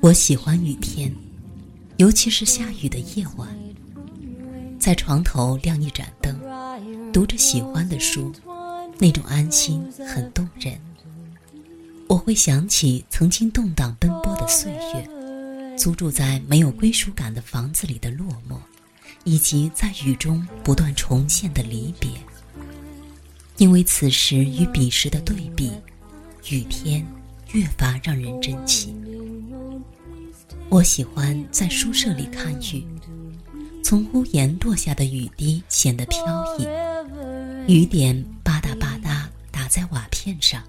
我喜欢雨天，尤其是下雨的夜晚，在床头亮一盏灯，读着喜欢的书，那种安心很动人。我会想起曾经动荡奔波的岁月，租住在没有归属感的房子里的落寞，以及在雨中不断重现的离别。因为此时与彼时的对比，雨天越发让人珍惜。我喜欢在宿舍里看雨，从屋檐落下的雨滴显得飘逸，雨点吧嗒吧嗒打在瓦片上，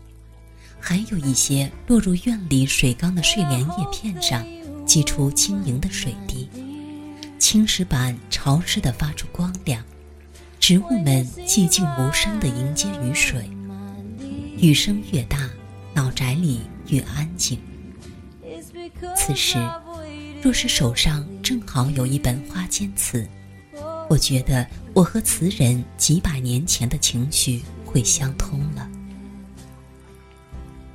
还有一些落入院里水缸的睡莲叶片上，挤出晶莹的水滴，青石板潮湿的发出光亮。植物们寂静无声地迎接雨水，雨声越大，老宅里越安静。此时，若是手上正好有一本《花间词》，我觉得我和词人几百年前的情绪会相通了。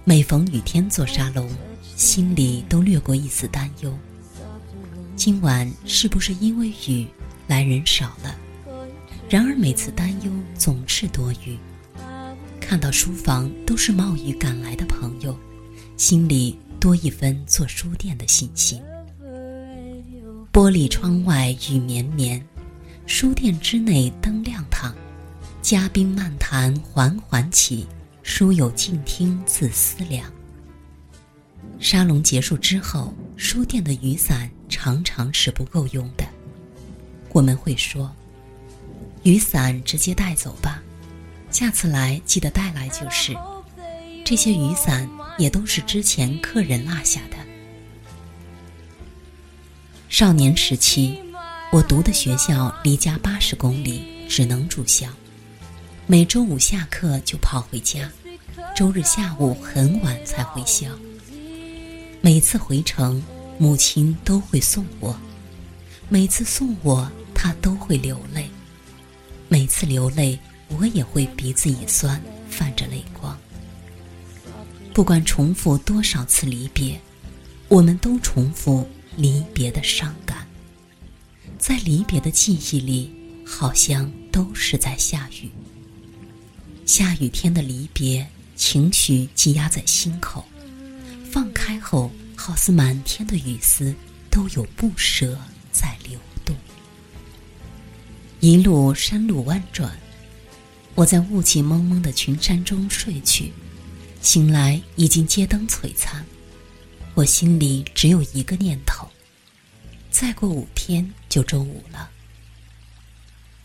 每逢雨天做沙龙，心里都掠过一丝担忧：今晚是不是因为雨来人少了？然而每次担忧总是多余，看到书房都是冒雨赶来的朋友，心里多一分做书店的信心。玻璃窗外雨绵绵，书店之内灯亮堂，嘉宾漫谈缓缓起，书友静听自思量。沙龙结束之后，书店的雨伞常常是不够用的，我们会说。雨伞直接带走吧，下次来记得带来就是。这些雨伞也都是之前客人落下的。少年时期，我读的学校离家八十公里，只能住校。每周五下课就跑回家，周日下午很晚才回校。每次回程，母亲都会送我，每次送我，她都会流泪。每次流泪，我也会鼻子一酸，泛着泪光。不管重复多少次离别，我们都重复离别的伤感。在离别的记忆里，好像都是在下雨。下雨天的离别，情绪积压在心口，放开后，好似满天的雨丝，都有不舍在流动。一路山路弯转，我在雾气蒙蒙的群山中睡去，醒来已经街灯璀璨。我心里只有一个念头：再过五天就周五了。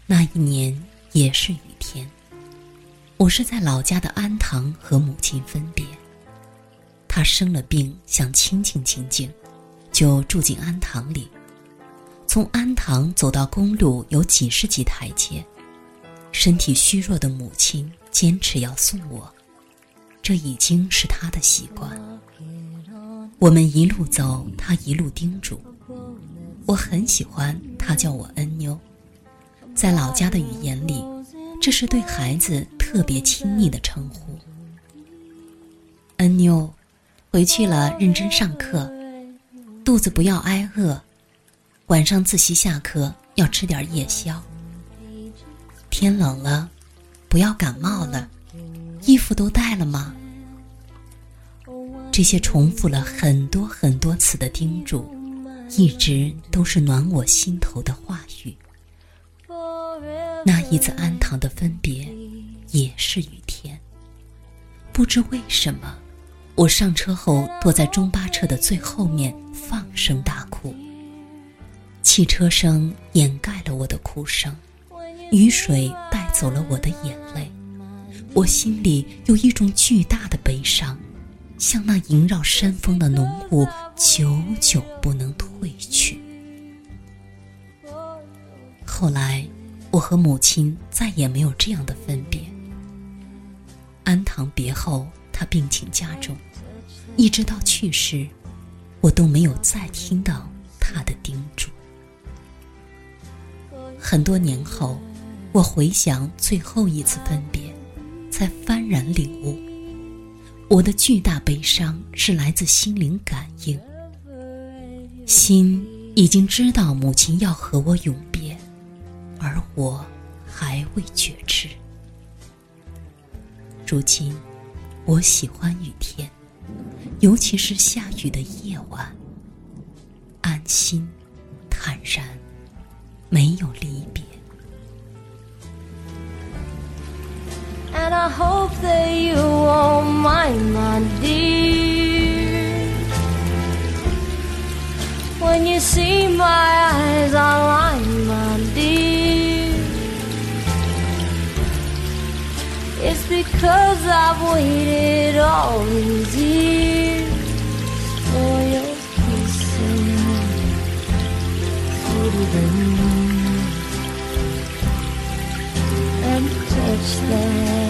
那一年也是雨天，我是在老家的安塘和母亲分别。她生了病，想清静清静，就住进安塘里。从安塘走到公路有几十级台阶，身体虚弱的母亲坚持要送我，这已经是她的习惯。我们一路走，她一路叮嘱。我很喜欢她叫我恩妞，在老家的语言里，这是对孩子特别亲密的称呼。恩妞，回去了认真上课，肚子不要挨饿。晚上自习下课要吃点夜宵。天冷了，不要感冒了，衣服都带了吗？这些重复了很多很多次的叮嘱，一直都是暖我心头的话语。那一次安堂的分别，也是雨天。不知为什么，我上车后躲在中巴车的最后面，放声大哭。汽车声掩盖了我的哭声，雨水带走了我的眼泪，我心里有一种巨大的悲伤，像那萦绕山峰的浓雾，久久不能褪去。后来，我和母亲再也没有这样的分别。安堂别后，他病情加重，一直到去世，我都没有再听到他的叮嘱。很多年后，我回想最后一次分别，才幡然领悟，我的巨大悲伤是来自心灵感应。心已经知道母亲要和我永别，而我还未觉知。如今，我喜欢雨天，尤其是下雨的夜晚，安心、坦然，没有离别。And I hope that you won't mind, my dear. When you see my eyes online, my dear. It's because I've waited all these years for your the just.